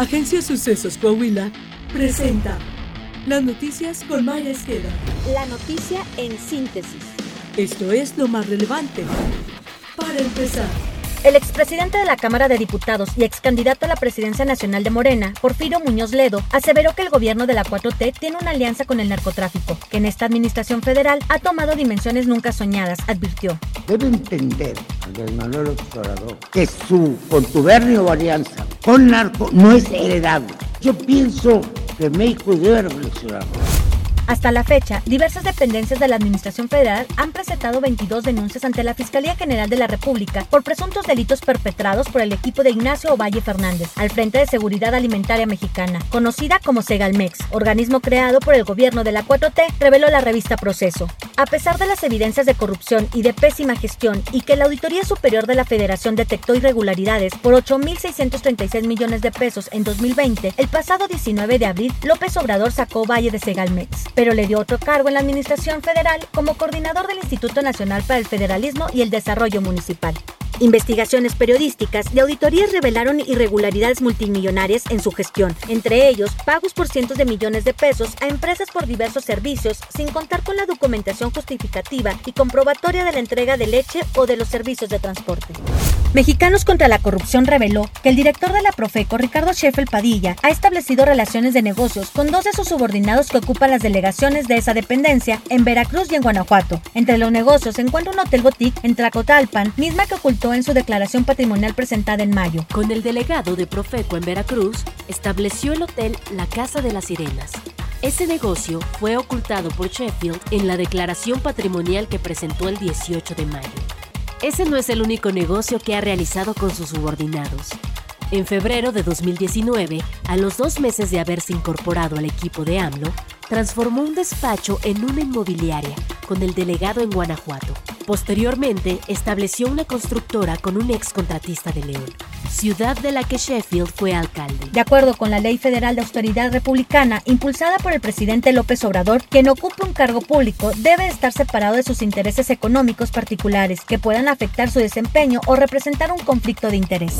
Agencia Sucesos Coahuila presenta las noticias con Maya Esqueda. La noticia en síntesis. Esto es lo más relevante. Para empezar. El expresidente de la Cámara de Diputados y ex candidato a la presidencia nacional de Morena, Porfirio Muñoz Ledo, aseveró que el gobierno de la 4T tiene una alianza con el narcotráfico, que en esta administración federal ha tomado dimensiones nunca soñadas, advirtió. Debe entender, Andrés Manuel Obrador, que su contubernio o alianza con narco no es heredable. Yo pienso que México debe reflexionar. Hasta la fecha, diversas dependencias de la Administración Federal han presentado 22 denuncias ante la Fiscalía General de la República por presuntos delitos perpetrados por el equipo de Ignacio Ovalle Fernández, al Frente de Seguridad Alimentaria Mexicana, conocida como Segalmex, organismo creado por el gobierno de la 4T, reveló la revista Proceso. A pesar de las evidencias de corrupción y de pésima gestión y que la Auditoría Superior de la Federación detectó irregularidades por 8.636 millones de pesos en 2020, el pasado 19 de abril, López Obrador sacó Valle de Segalmex pero le dio otro cargo en la Administración Federal como coordinador del Instituto Nacional para el Federalismo y el Desarrollo Municipal. Investigaciones periodísticas y auditorías revelaron irregularidades multimillonarias en su gestión, entre ellos pagos por cientos de millones de pesos a empresas por diversos servicios, sin contar con la documentación justificativa y comprobatoria de la entrega de leche o de los servicios de transporte. Mexicanos contra la Corrupción reveló que el director de la Profeco, Ricardo Sheffel Padilla, ha establecido relaciones de negocios con dos de sus subordinados que ocupan las delegaciones de esa dependencia en Veracruz y en Guanajuato. Entre los negocios se encuentra un hotel boutique en Tlacotalpan, misma que ocultó en su declaración patrimonial presentada en mayo. Con el delegado de Profeco en Veracruz, estableció el hotel La Casa de las Sirenas. Ese negocio fue ocultado por Sheffield en la declaración patrimonial que presentó el 18 de mayo. Ese no es el único negocio que ha realizado con sus subordinados. En febrero de 2019, a los dos meses de haberse incorporado al equipo de AMLO, transformó un despacho en una inmobiliaria con el delegado en Guanajuato. Posteriormente, estableció una constructora con un ex contratista de León, ciudad de la que Sheffield fue alcalde. De acuerdo con la Ley Federal de Autoridad Republicana, impulsada por el presidente López Obrador, quien ocupe un cargo público debe estar separado de sus intereses económicos particulares que puedan afectar su desempeño o representar un conflicto de interés.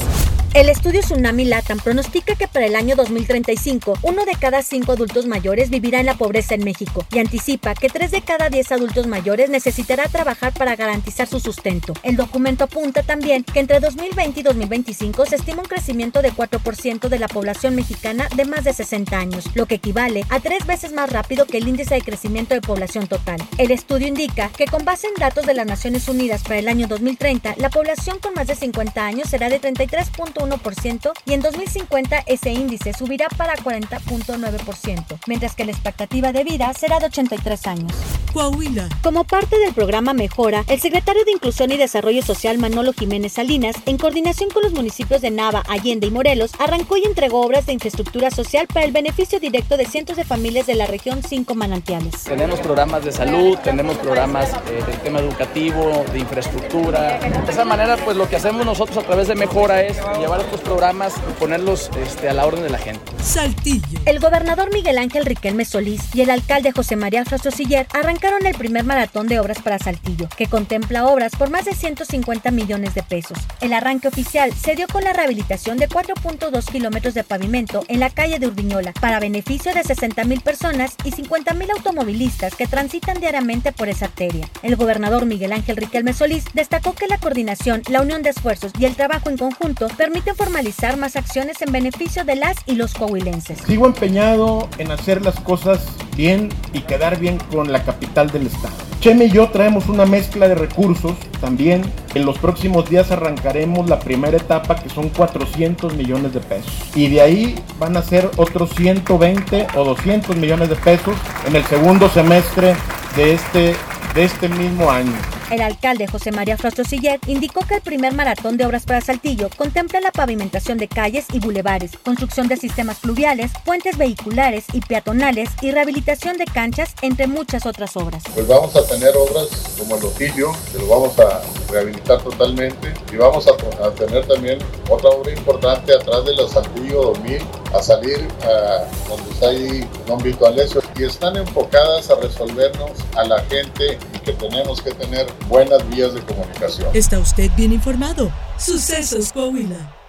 El estudio Tsunami Latam pronostica que para el año 2035, uno de cada cinco adultos mayores vivirá en la pobreza en México y anticipa que tres de cada diez adultos mayores necesitará trabajar para garantizar su sustento. El documento apunta también que entre 2020 y 2025 se estima un crecimiento de 4% de la población mexicana de más de 60 años, lo que equivale a tres veces más rápido que el índice de crecimiento de población total. El estudio indica que con base en datos de las Naciones Unidas para el año 2030, la población con más de 50 años será de 33.1% y en 2050 ese índice subirá para 40.9%, mientras que la expectativa de vida será de 83 años. Coahuila. Como parte del programa Mejora, el secretario de Inclusión y Desarrollo Social Manolo Jiménez Salinas, en coordinación con los municipios de Nava, Allende y Morelos, arrancó y entregó obras de infraestructura social para el beneficio directo de cientos de familias de la región Cinco Manantiales. Tenemos programas de salud, tenemos programas eh, del tema educativo, de infraestructura. De esa manera, pues lo que hacemos nosotros a través de Mejora es llevar estos programas y ponerlos este, a la orden de la gente. Saltillo. El gobernador Miguel Ángel Riquelme Solís y el alcalde José María Frastrosiller arrancaron el primer maratón de obras para Saltillo, que contempla obras por más de 150 millones de pesos. El arranque oficial se dio con la rehabilitación de 4.2 kilómetros de pavimento en la calle de Urdiñola para beneficio de 60 mil personas y 50 mil automovilistas que transitan diariamente por esa arteria. El gobernador Miguel Ángel Riquelme Solís destacó que la coordinación, la unión de esfuerzos y el trabajo en conjunto permiten formalizar más acciones en beneficio de las y los coahuilenses. Sigo empeñado en hacer las cosas bien y quedar bien con la capital del estado. Cheme y yo traemos una mezcla de recursos también. En los próximos días arrancaremos la primera etapa que son 400 millones de pesos. Y de ahí van a ser otros 120 o 200 millones de pesos en el segundo semestre de este, de este mismo año. El alcalde José María Frostosiller indicó que el primer maratón de obras para Saltillo contempla la pavimentación de calles y bulevares, construcción de sistemas fluviales, puentes vehiculares y peatonales y rehabilitación de canchas, entre muchas otras obras. Pues vamos a tener obras como el Otilio, que lo vamos a rehabilitar totalmente, y vamos a, a tener también otra obra importante atrás de la Saltillo 2000, a salir a donde está ahí Don Vito Alessio, y están enfocadas a resolvernos a la gente y que tenemos que tener buenas vías de comunicación. ¿Está usted bien informado? Sucesos Coahuila.